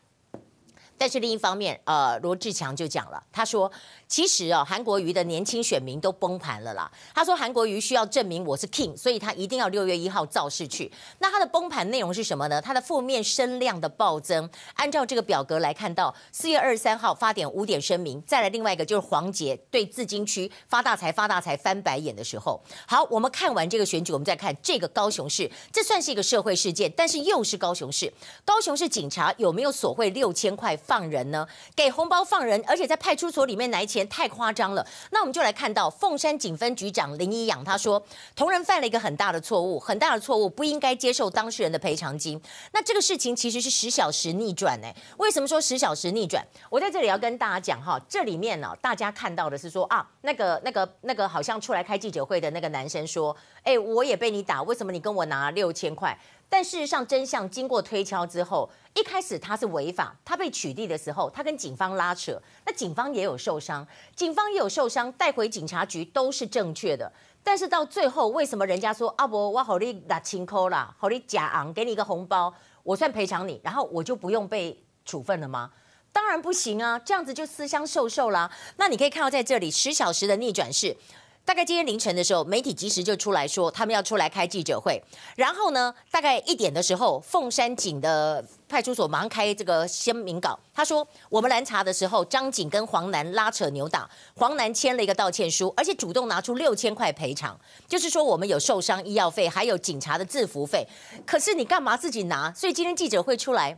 但是另一方面，呃，罗志强就讲了，他说。其实哦，韩国瑜的年轻选民都崩盘了啦。他说韩国瑜需要证明我是 king，所以他一定要六月一号造势去。那他的崩盘内容是什么呢？他的负面声量的暴增。按照这个表格来看到，四月二十三号发点五点声明，再来另外一个就是黄杰对自金区发大财发大财翻白眼的时候。好，我们看完这个选举，我们再看这个高雄市，这算是一个社会事件，但是又是高雄市。高雄市警察有没有索贿六千块放人呢？给红包放人，而且在派出所里面拿钱。太夸张了，那我们就来看到凤山警分局长林一养，他说同仁犯了一个很大的错误，很大的错误，不应该接受当事人的赔偿金。那这个事情其实是十小时逆转呢？为什么说十小时逆转？我在这里要跟大家讲哈，这里面呢，大家看到的是说啊，那个那个那个好像出来开记者会的那个男生说，哎，我也被你打，为什么你跟我拿六千块？但事实上，真相经过推敲之后，一开始他是违法，他被取缔的时候，他跟警方拉扯，那警方也有受伤，警方也有受伤，带回警察局都是正确的。但是到最后，为什么人家说阿伯我好你拿清扣啦，好你假昂给你一个红包，我算赔偿你，然后我就不用被处分了吗？当然不行啊，这样子就私相授受啦。那你可以看到在这里十小时的逆转是。大概今天凌晨的时候，媒体及时就出来说，他们要出来开记者会。然后呢，大概一点的时候，凤山警的派出所马上开这个声明稿。他说，我们拦查的时候，张警跟黄楠拉扯扭打，黄楠签了一个道歉书，而且主动拿出六千块赔偿，就是说我们有受伤医药费，还有警察的制服费。可是你干嘛自己拿？所以今天记者会出来，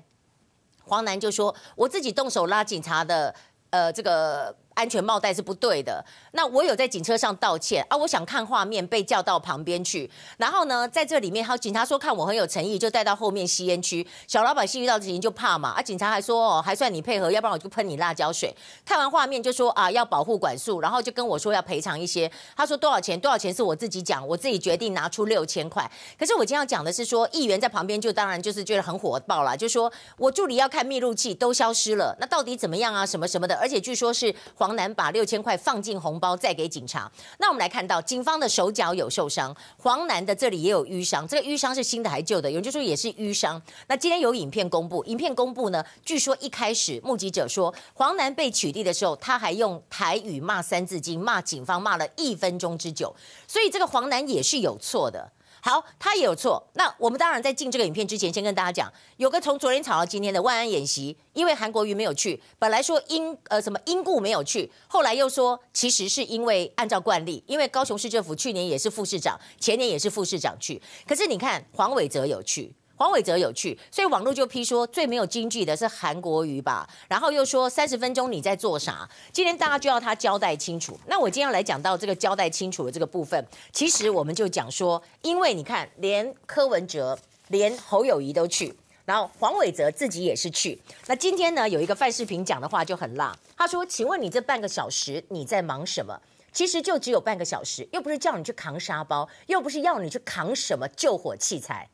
黄楠就说，我自己动手拉警察的，呃，这个。安全帽带是不对的。那我有在警车上道歉啊，我想看画面，被叫到旁边去。然后呢，在这里面，还有警察说看我很有诚意，就带到后面吸烟区。小老百姓遇到事情就怕嘛，啊，警察还说哦，还算你配合，要不然我就喷你辣椒水。看完画面就说啊，要保护管束，然后就跟我说要赔偿一些。他说多少钱？多少钱是我自己讲，我自己决定拿出六千块。可是我今天要讲的是说，议员在旁边就当然就是觉得很火爆了，就说我助理要看密录器都消失了，那到底怎么样啊？什么什么的，而且据说是。黄男把六千块放进红包，再给警察。那我们来看到，警方的手脚有受伤，黄男的这里也有淤伤。这个淤伤是新的还旧的？有人就说也是淤伤。那今天有影片公布，影片公布呢，据说一开始目击者说，黄男被取缔的时候，他还用台语骂三字经，骂警方骂了一分钟之久。所以这个黄男也是有错的。好，他也有错。那我们当然在进这个影片之前，先跟大家讲，有个从昨天吵到今天的万安演习，因为韩国瑜没有去，本来说因呃什么因故没有去，后来又说其实是因为按照惯例，因为高雄市政府去年也是副市长，前年也是副市长去，可是你看黄伟哲有去。黄伟哲有去，所以网络就批说最没有金句的是韩国瑜吧，然后又说三十分钟你在做啥？今天大家就要他交代清楚。那我今天要来讲到这个交代清楚的这个部分，其实我们就讲说，因为你看，连柯文哲、连侯友谊都去，然后黄伟哲自己也是去。那今天呢，有一个范世平讲的话就很辣，他说：“请问你这半个小时你在忙什么？”其实就只有半个小时，又不是叫你去扛沙包，又不是要你去扛什么救火器材，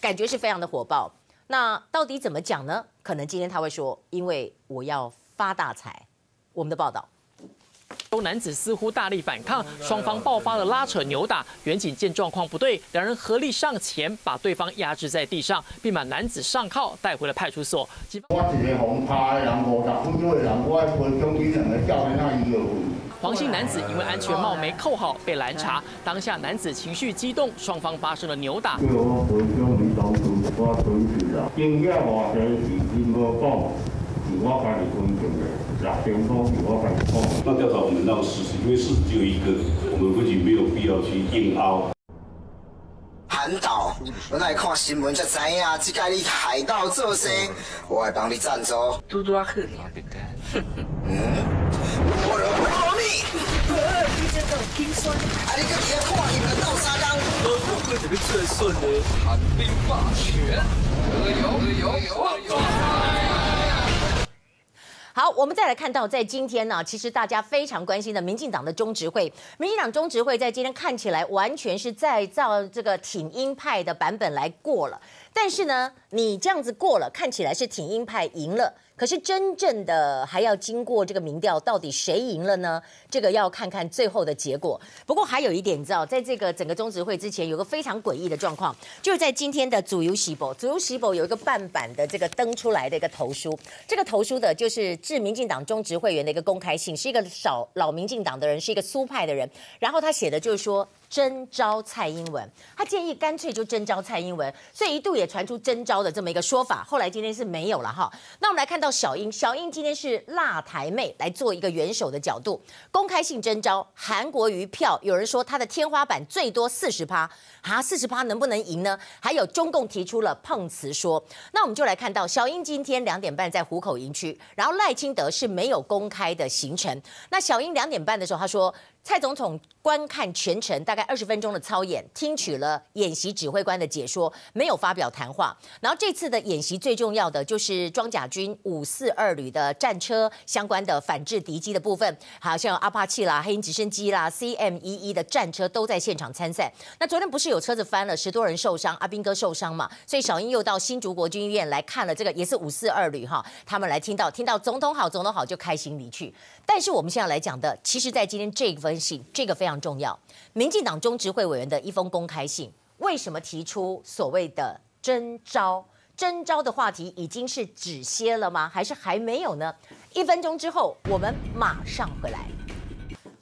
感觉是非常的火爆。那到底怎么讲呢？可能今天他会说，因为我要发大财。我们的报道。都男子似乎大力反抗，双方爆发了拉扯扭打。员警见状况不对，两人合力上前把对方压制在地上，并把男子上铐带回了派出所。黄姓男子因为安全帽没扣好被拦查，当下男子情绪激动，双方发生了扭打。那调查我们让事实，因为事实只有一个，我们估计没有必要去硬凹。韩导，我来看新闻才知影，这个你海盗做事，我来帮你赞助。嘟嘟啊，可怜对不对？嗯。你这种心酸，啊，你个底下看你们斗沙缸。我这边最顺的，寒冰霸权。好，我们再来看到，在今天呢，其实大家非常关心的民进党的中执会，民进党中执会在今天看起来完全是在照这个挺鹰派的版本来过了，但是呢，你这样子过了，看起来是挺鹰派赢了。可是真正的还要经过这个民调，到底谁赢了呢？这个要看看最后的结果。不过还有一点，你知道，在这个整个中执会之前，有个非常诡异的状况，就是在今天的自由时报，自由时报有一个半版的这个登出来的一个投书，这个投书的就是致民进党中执会员的一个公开信，是一个少老民进党的人，是一个苏派的人，然后他写的就是说。征召蔡英文，他建议干脆就征召蔡英文，所以一度也传出征召的这么一个说法。后来今天是没有了哈。那我们来看到小英，小英今天是辣台妹来做一个元首的角度，公开性征召韩国瑜票，有人说他的天花板最多四十趴，啊，四十趴能不能赢呢？还有中共提出了碰瓷说，那我们就来看到小英今天两点半在湖口营区，然后赖清德是没有公开的行程。那小英两点半的时候他说。蔡总统观看全程大概二十分钟的操演，听取了演习指挥官的解说，没有发表谈话。然后这次的演习最重要的就是装甲军五四二旅的战车相关的反制敌机的部分，好像阿帕契啦、黑鹰直升机啦、CM 一一的战车都在现场参赛。那昨天不是有车子翻了，十多人受伤，阿兵哥受伤嘛，所以小英又到新竹国军医院来看了这个，也是五四二旅哈，他们来听到听到总统好，总统好就开心离去。但是我们现在来讲的，其实在今天这一封信，这个非常重要。民进党中执会委员的一封公开信，为什么提出所谓的征召？征召的话题已经是止歇了吗？还是还没有呢？一分钟之后，我们马上回来。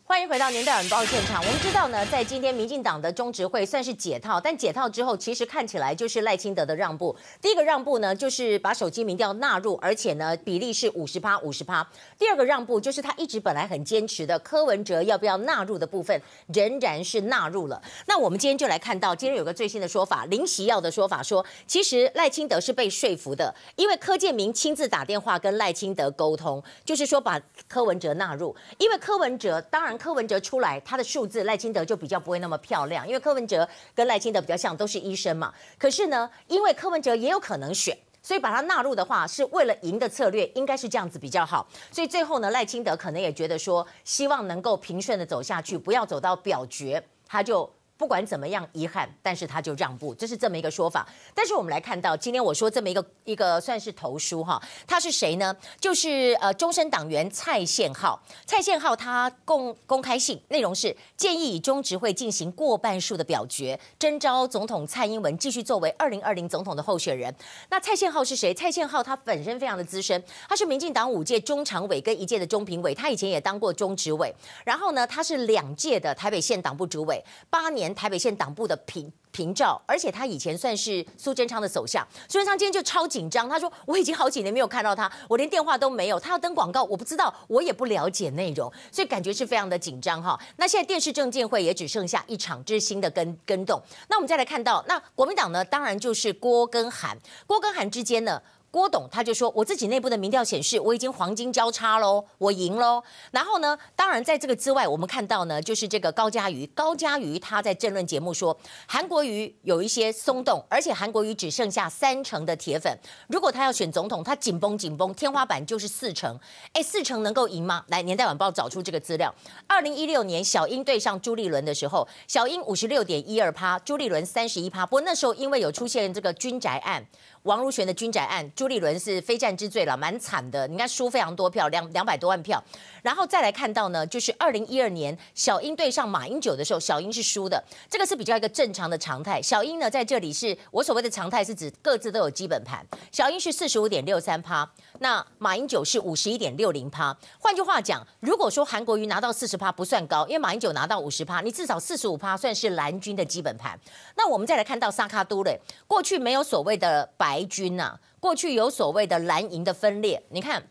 欢迎回到年代晚报现场。我们知道呢，在今天民进党的中执会算是解套，但解套之后，其实看起来就是赖清德的让步。第一个让步呢，就是把手机民调纳入，而且呢，比例是五十趴五十趴。第二个让步就是他一直本来很坚持的柯文哲要不要纳入的部分，仍然是纳入了。那我们今天就来看到，今天有个最新的说法，林锡耀的说法说，其实赖清德是被说服的，因为柯建铭亲自打电话跟赖清德沟通，就是说把柯文哲纳入，因为柯文哲当然。柯文哲出来，他的数字赖清德就比较不会那么漂亮，因为柯文哲跟赖清德比较像，都是医生嘛。可是呢，因为柯文哲也有可能选，所以把他纳入的话，是为了赢的策略，应该是这样子比较好。所以最后呢，赖清德可能也觉得说，希望能够平顺的走下去，不要走到表决，他就。不管怎么样遗憾，但是他就让步，这是这么一个说法。但是我们来看到，今天我说这么一个一个算是投书哈，他是谁呢？就是呃终身党员蔡宪浩。蔡宪浩他公公开信内容是建议以中执会进行过半数的表决，征召总统蔡英文继续作为二零二零总统的候选人。那蔡宪浩是谁？蔡宪浩他本身非常的资深，他是民进党五届中常委跟一届的中评委，他以前也当过中执委，然后呢他是两届的台北县党部主委，八年。台北县党部的平平照，而且他以前算是苏贞昌的首相。苏贞昌今天就超紧张，他说：“我已经好几年没有看到他，我连电话都没有。他要登广告，我不知道，我也不了解内容，所以感觉是非常的紧张哈。”那现在电视政见会也只剩下一场，这是新的跟跟动。那我们再来看到，那国民党呢，当然就是郭跟韩，郭跟韩之间呢。郭董他就说，我自己内部的民调显示，我已经黄金交叉喽，我赢喽。然后呢，当然在这个之外，我们看到呢，就是这个高嘉瑜，高嘉瑜他在政论节目说，韩国瑜有一些松动，而且韩国瑜只剩下三成的铁粉，如果他要选总统，他紧绷紧绷，天花板就是四成。哎，四成能够赢吗？来，年代晚报找出这个资料，二零一六年小英对上朱立伦的时候，小英五十六点一二趴，朱立伦三十一趴。不过那时候因为有出现这个军宅案。王如玄的军宅案，朱立伦是非战之罪了，蛮惨的。你看输非常多票，两两百多万票。然后再来看到呢，就是二零一二年小英对上马英九的时候，小英是输的，这个是比较一个正常的常态。小英呢在这里是我所谓的常态，是指各自都有基本盘。小英是四十五点六三趴，那马英九是五十一点六零趴。换句话讲，如果说韩国瑜拿到四十趴不算高，因为马英九拿到五十趴，你至少四十五趴算是蓝军的基本盘。那我们再来看到萨卡都嘞，过去没有所谓的白军呐、过去有所谓的蓝营的分裂。你看，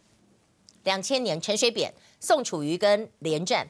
两千年陈水扁。宋楚瑜跟连战，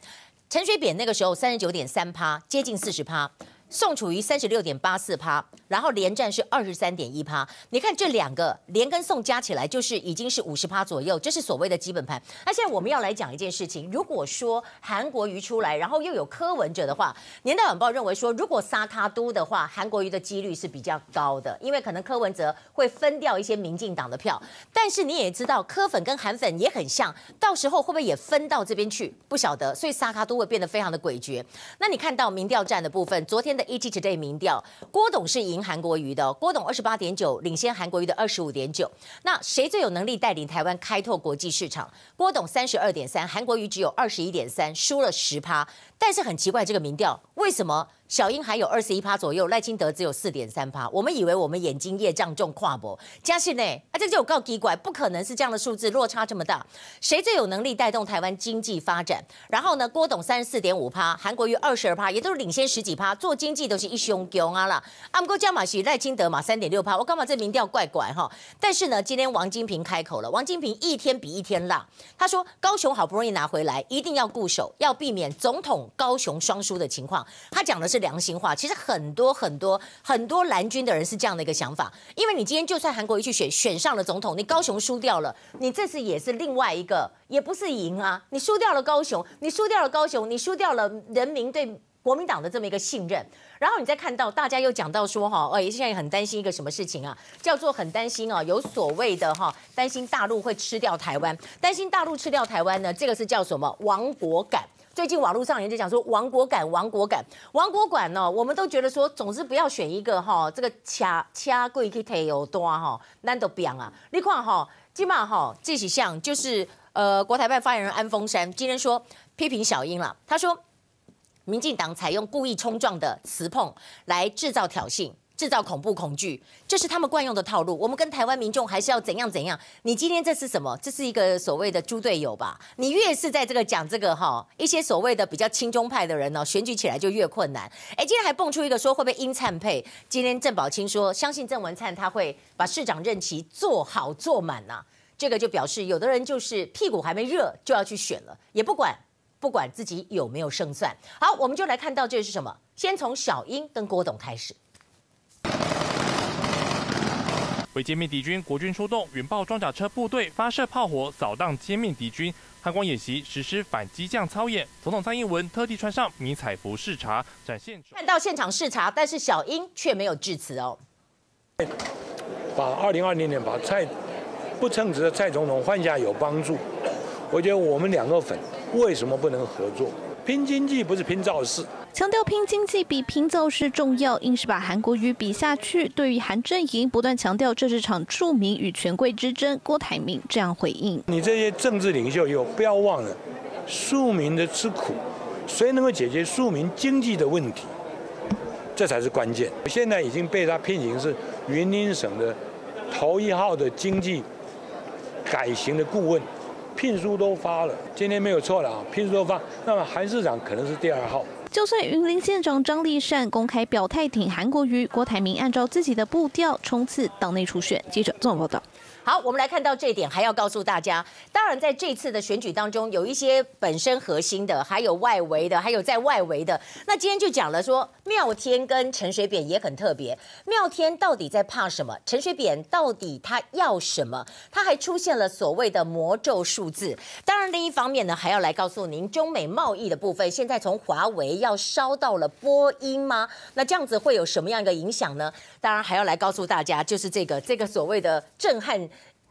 陈水扁那个时候三十九点三趴，接近四十趴。宋楚瑜三十六点八四趴，然后连战是二十三点一趴。你看这两个连跟宋加起来就是已经是五十趴左右，这是所谓的基本盘。那现在我们要来讲一件事情，如果说韩国瑜出来，然后又有柯文哲的话，年代晚报认为说，如果撒卡都的话，韩国瑜的几率是比较高的，因为可能柯文哲会分掉一些民进党的票。但是你也知道，柯粉跟韩粉也很像，到时候会不会也分到这边去？不晓得，所以撒卡都会变得非常的诡谲。那你看到民调战的部分，昨天的 ET Today 民调，郭董是赢韩国瑜的，郭董二十八点九，领先韩国瑜的二十五点九。那谁最有能力带领台湾开拓国际市场？郭董三十二点三，韩国瑜只有二十一点三，输了十趴。但是很奇怪，这个民调为什么？小英还有二十一趴左右，赖清德只有四点三趴。我们以为我们眼睛业障重跨博，嘉信呢？啊，这就有够奇怪，不可能是这样的数字落差这么大。谁最有能力带动台湾经济发展？然后呢，郭董三十四点五趴，韩国瑜二十二趴，也都是领先十几趴。做经济都是一雄强啊啦。阿姆哥加马西赖清德嘛三点六趴，我干嘛这民调怪怪哈？但是呢，今天王金平开口了，王金平一天比一天辣。他说高雄好不容易拿回来，一定要固守，要避免总统高雄双输的情况。他讲的是。良心话，其实很多很多很多蓝军的人是这样的一个想法，因为你今天就算韩国瑜去选选上了总统，你高雄输掉了，你这次也是另外一个，也不是赢啊，你输掉了高雄，你输掉了高雄，你输掉了人民对国民党的这么一个信任，然后你再看到大家又讲到说哈，呃，现在很担心一个什么事情啊，叫做很担心啊，有所谓的哈，担心大陆会吃掉台湾，担心大陆吃掉台湾呢，这个是叫什么亡国感。最近网络上人就讲说亡国感，亡国感，亡国感呢，我们都觉得说，总之不要选一个哈，这个掐掐贵去提有多哈，难都变啊。你看哈，基本上哈，这几项就是呃，国台办发言人安峰山今天说批评小英了，他说，民进党采用故意冲撞的词碰来制造挑衅。制造恐怖恐惧，这是他们惯用的套路。我们跟台湾民众还是要怎样怎样？你今天这是什么？这是一个所谓的猪队友吧？你越是在这个讲这个哈，一些所谓的比较亲中派的人呢，选举起来就越困难。哎，今天还蹦出一个说会不会因灿配？今天郑宝清说相信郑文灿他会把市长任期做好做满呐、啊。这个就表示有的人就是屁股还没热就要去选了，也不管不管自己有没有胜算。好，我们就来看到这是什么？先从小英跟郭董开始。为歼灭敌军，国军出动云爆装甲车部队发射炮火扫荡歼灭敌军。汉光演习实施反机降操演，总统蔡英文特地穿上迷彩服视察，展现看到现场视察，但是小英却没有致辞哦。把二零二零年把蔡不称职的蔡总统换下有帮助，我觉得我们两个粉为什么不能合作？拼经济不是拼造势。强调拼经济比拼造势重要，硬是把韩国瑜比下去。对于韩阵营不断强调这是场庶民与权贵之争，郭台铭这样回应：你这些政治领袖，有不要忘了，庶民的吃苦，谁能够解决庶民经济的问题？这才是关键。现在已经被他聘请是云林省的头一号的经济改型的顾问，聘书都发了，今天没有错了啊，聘书都发，那么韩市长可能是第二号。就算云林县长张丽善公开表态挺韩国瑜，郭台铭按照自己的步调冲刺党内初选。记者综合报道。好，我们来看到这一点，还要告诉大家，当然在这次的选举当中，有一些本身核心的，还有外围的，还有在外围的。那今天就讲了说，妙天跟陈水扁也很特别。妙天到底在怕什么？陈水扁到底他要什么？他还出现了所谓的魔咒数字。当然，另一方面呢，还要来告诉您，中美贸易的部分，现在从华为要烧到了波音吗？那这样子会有什么样一个影响呢？当然，还要来告诉大家，就是这个这个所谓的震撼。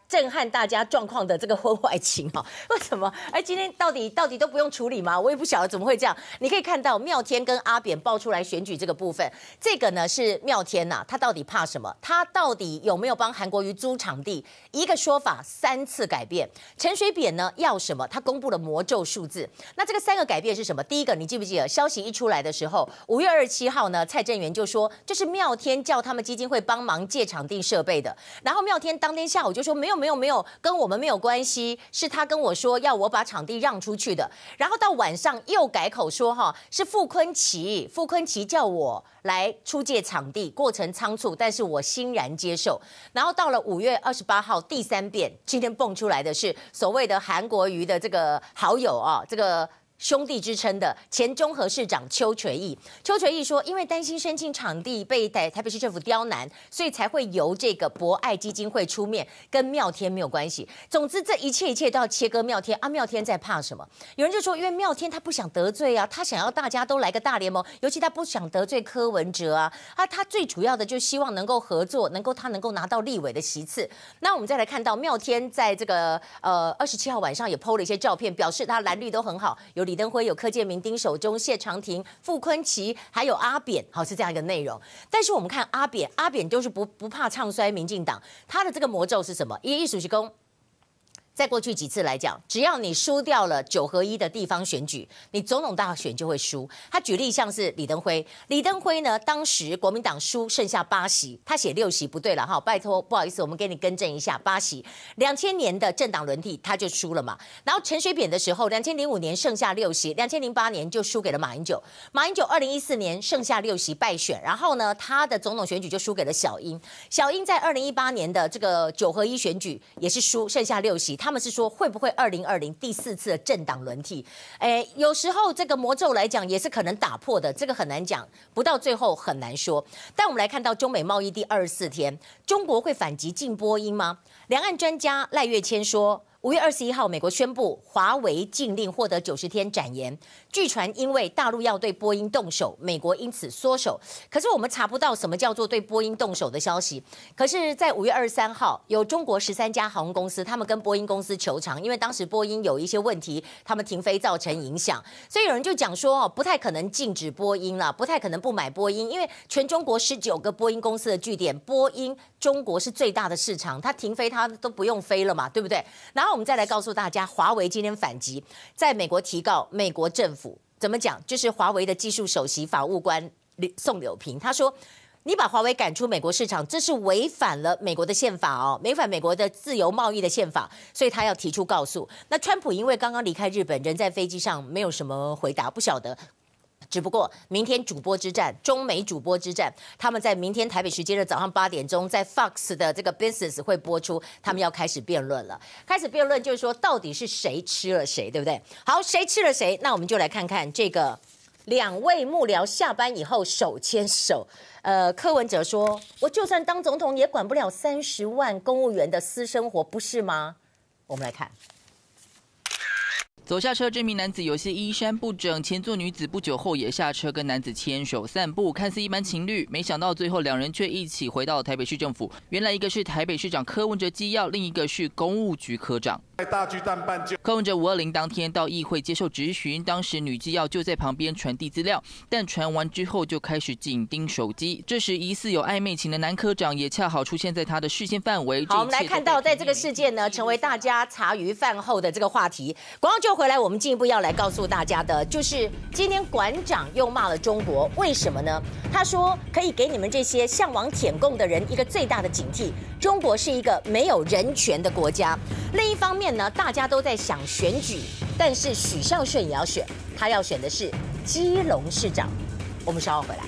震撼大家状况的这个婚外情哈，为什么？哎，今天到底到底都不用处理吗？我也不晓得怎么会这样。你可以看到妙天跟阿扁爆出来选举这个部分，这个呢是妙天呐，他到底怕什么？他到底有没有帮韩国瑜租场地？一个说法三次改变。陈水扁呢要什么？他公布了魔咒数字。那这个三个改变是什么？第一个，你记不记得消息一出来的时候，五月二十七号呢，蔡正元就说这是妙天叫他们基金会帮忙借场地设备的。然后妙天当天下午就说没有。没有没有，跟我们没有关系，是他跟我说要我把场地让出去的。然后到晚上又改口说哈，是傅坤奇，傅坤奇叫我来出借场地，过程仓促，但是我欣然接受。然后到了五月二十八号第三遍，今天蹦出来的是所谓的韩国瑜的这个好友啊，这个。兄弟之称的前中和市长邱垂义，邱垂义说，因为担心申请场地被台台北市政府刁难，所以才会由这个博爱基金会出面，跟妙天没有关系。总之，这一切一切都要切割妙天啊！妙天在怕什么？有人就说，因为妙天他不想得罪啊，他想要大家都来个大联盟，尤其他不想得罪柯文哲啊。啊，他最主要的就希望能够合作，能够他能够拿到立委的席次。那我们再来看到妙天在这个呃二十七号晚上也 PO 了一些照片，表示他蓝绿都很好，有理登辉、有柯建明、丁守中、谢长廷、傅坤奇，还有阿扁，好，是这样一个内容。但是我们看阿扁，阿扁就是不不怕唱衰民进党，他的这个魔咒是什么？一一暑期工。在过去几次来讲，只要你输掉了九合一的地方选举，你总统大选就会输。他举例像是李登辉，李登辉呢，当时国民党输剩下八席，他写六席不对了哈，拜托不好意思，我们给你更正一下，八席。两千年的政党轮替他就输了嘛。然后陈水扁的时候，两千零五年剩下六席，两千零八年就输给了马英九，马英九二零一四年剩下六席败选，然后呢，他的总统选举就输给了小英，小英在二零一八年的这个九合一选举也是输剩下六席。他们是说会不会二零二零第四次的政党轮替？哎，有时候这个魔咒来讲也是可能打破的，这个很难讲，不到最后很难说。但我们来看到中美贸易第二十四天，中国会反击禁波音吗？两岸专家赖月谦说。五月二十一号，美国宣布华为禁令获得九十天展延。据传，因为大陆要对波音动手，美国因此缩手。可是我们查不到什么叫做对波音动手的消息。可是，在五月二十三号，有中国十三家航空公司，他们跟波音公司求偿，因为当时波音有一些问题，他们停飞造成影响。所以有人就讲说，哦，不太可能禁止波音了，不太可能不买波音，因为全中国十九个波音公司的据点，波音中国是最大的市场，它停飞它都不用飞了嘛，对不对？然后。我们再来告诉大家，华为今天反击，在美国提告美国政府，怎么讲？就是华为的技术首席法务官宋柳平，他说：“你把华为赶出美国市场，这是违反了美国的宪法哦，违反美国的自由贸易的宪法，所以他要提出告诉。”那川普因为刚刚离开日本，人在飞机上，没有什么回答，不晓得。只不过明天主播之战，中美主播之战，他们在明天台北时间的早上八点钟，在 Fox 的这个 Business 会播出，他们要开始辩论了。开始辩论就是说，到底是谁吃了谁，对不对？好，谁吃了谁？那我们就来看看这个两位幕僚下班以后手牵手。呃，柯文哲说：“我就算当总统，也管不了三十万公务员的私生活，不是吗？”我们来看。走下车，这名男子有些衣衫不整，前座女子不久后也下车跟男子牵手散步，看似一般情侣，没想到最后两人却一起回到了台北市政府。原来一个是台北市长柯文哲机要，另一个是公务局科长。在大巨蛋办柯文哲五二零当天到议会接受质询，当时女机要就在旁边传递资料，但传完之后就开始紧盯手机。这时疑似有暧昧情的男科长也恰好出现在他的视线范围。好，我们来看到，在这个事件呢，成为大家茶余饭后的这个话题。广告就回来，我们进一步要来告诉大家的，就是今天馆长又骂了中国，为什么呢？他说可以给你们这些向往舔共的人一个最大的警惕：中国是一个没有人权的国家。另一方面呢，大家都在想选举，但是许孝顺也要选，他要选的是基隆市长。我们稍后回来。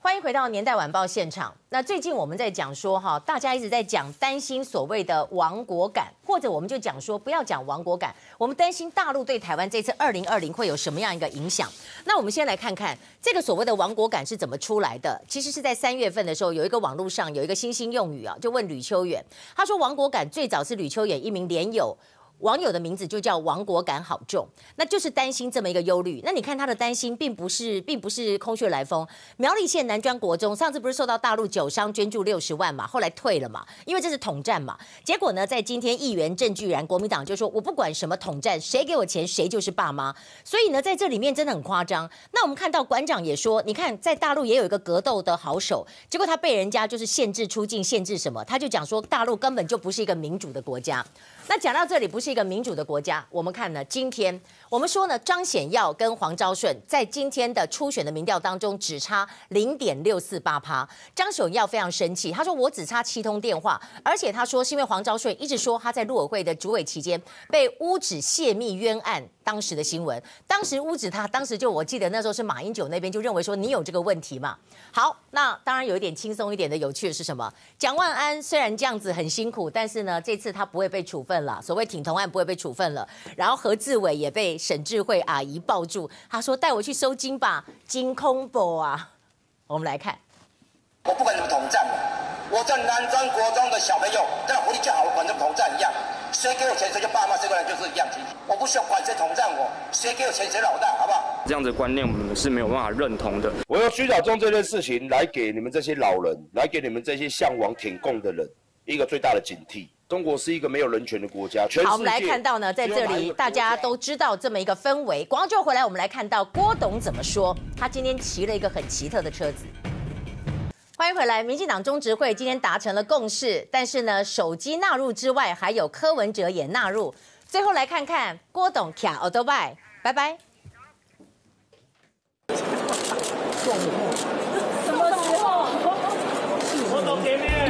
欢迎回到年代晚报现场。那最近我们在讲说哈，大家一直在讲担心所谓的亡国感，或者我们就讲说不要讲亡国感，我们担心大陆对台湾这次二零二零会有什么样一个影响。那我们先来看看这个所谓的亡国感是怎么出来的。其实是在三月份的时候，有一个网络上有一个新兴用语啊，就问吕秋远，他说亡国感最早是吕秋远一名连友。网友的名字就叫亡国感好重，那就是担心这么一个忧虑。那你看他的担心，并不是，并不是空穴来风。苗栗县南专国中上次不是受到大陆酒商捐助六十万嘛，后来退了嘛，因为这是统战嘛。结果呢，在今天议员郑巨然，国民党就说我不管什么统战，谁给我钱谁就是爸妈。所以呢，在这里面真的很夸张。那我们看到馆长也说，你看在大陆也有一个格斗的好手，结果他被人家就是限制出境，限制什么？他就讲说大陆根本就不是一个民主的国家。那讲到这里，不是是一个民主的国家。我们看呢，今天我们说呢，张显耀跟黄昭顺在今天的初选的民调当中只差零点六四八趴。张显耀非常生气，他说我只差七通电话，而且他说是因为黄昭顺一直说他在陆委会的主委期间被污指泄密冤案。当时的新闻，当时污指他，当时就我记得那时候是马英九那边就认为说你有这个问题嘛。好，那当然有一点轻松一点的有趣的是什么？蒋万安虽然这样子很辛苦，但是呢，这次他不会被处分了，所谓挺同案不会被处分了。然后何志伟也被沈智慧阿姨抱住，她说带我去收金吧，金空博啊。我们来看，我不管你们统战，我在南庄国中的小朋友，在活力就好，管这统战一样。谁给我钱谁就爸妈，谁过来就是一样亲。我不需要管谁统战我，谁给我钱谁老大，好不好？这样的观念我们是没有办法认同的。我用徐小中这件事情来给你们这些老人，来给你们这些向往挺共的人一个最大的警惕。中国是一个没有人权的国家。全好，我们来看到呢，在这里大家都知道这么一个氛围。广州回来，我们来看到郭董怎么说。他今天骑了一个很奇特的车子。欢迎回来，民进党中执会今天达成了共识，但是呢，手机纳入之外，还有柯文哲也纳入。最后来看看郭董卡奥多拜，拜拜。